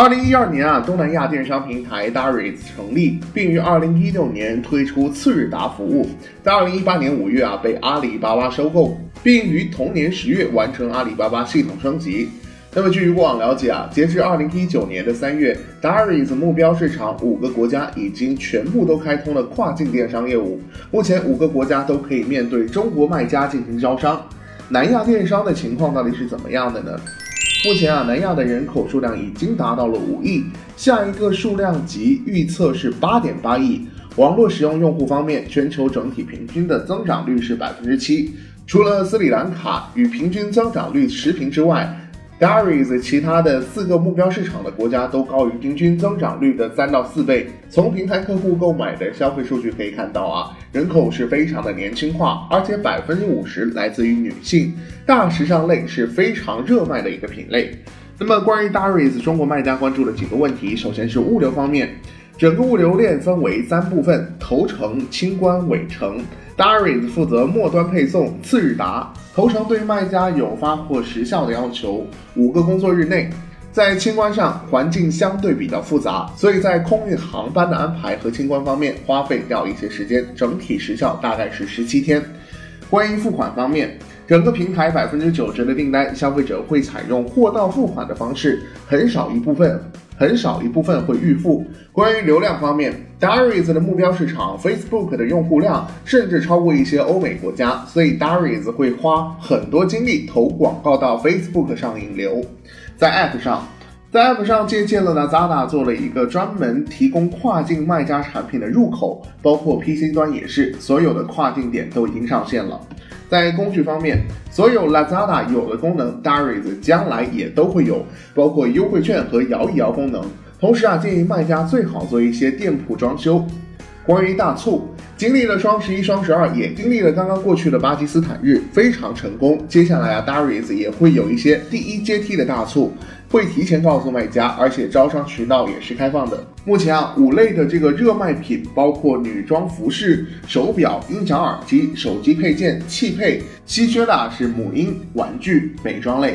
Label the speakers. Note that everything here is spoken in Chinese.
Speaker 1: 二零一二年啊，东南亚电商平台 Darius 成立，并于二零一六年推出次日达服务，在二零一八年五月啊被阿里巴巴收购，并于同年十月完成阿里巴巴系统升级。那么据过往了解啊，截至二零一九年的三月，Darius 目标市场五个国家已经全部都开通了跨境电商业务，目前五个国家都可以面对中国卖家进行招商。南亚电商的情况到底是怎么样的呢？目前啊，南亚的人口数量已经达到了五亿，下一个数量级预测是八点八亿。网络使用用户方面，全球整体平均的增长率是百分之七，除了斯里兰卡与平均增长率持平之外。Darius 其他的四个目标市场的国家都高于平均增长率的三到四倍。从平台客户购买的消费数据可以看到啊，人口是非常的年轻化，而且百分之五十来自于女性。大时尚类是非常热卖的一个品类。那么关于 Darius 中国卖家关注的几个问题，首先是物流方面，整个物流链分为三部分：头程、清关、尾程。Darius 负责末端配送，次日达头程对卖家有发货时效的要求，五个工作日内。在清关上，环境相对比较复杂，所以在空运航班的安排和清关方面花费掉一些时间，整体时效大概是十七天。关于付款方面，整个平台百分之九十的订单，消费者会采用货到付款的方式，很少一部分。很少一部分会预付。关于流量方面，Darius 的目标市场 Facebook 的用户量甚至超过一些欧美国家，所以 Darius 会花很多精力投广告到 Facebook 上引流。在 App 上，在 App 上借鉴了 Lazada 做了一个专门提供跨境卖家产品的入口，包括 PC 端也是，所有的跨境点都已经上线了。在工具方面，所有 Lazada 有的功能，Darius 将来也都会有，包括优惠券和摇一摇功能。同时啊，建议卖家最好做一些店铺装修。关于大促，经历了双十一、双十二，也经历了刚刚过去的巴基斯坦日，非常成功。接下来啊，Darius 也会有一些第一阶梯的大促。会提前告诉卖家，而且招商渠道也是开放的。目前啊，五类的这个热卖品包括女装服饰、手表、音响耳机、手机配件、汽配，稀缺的是母婴、玩具、美妆类。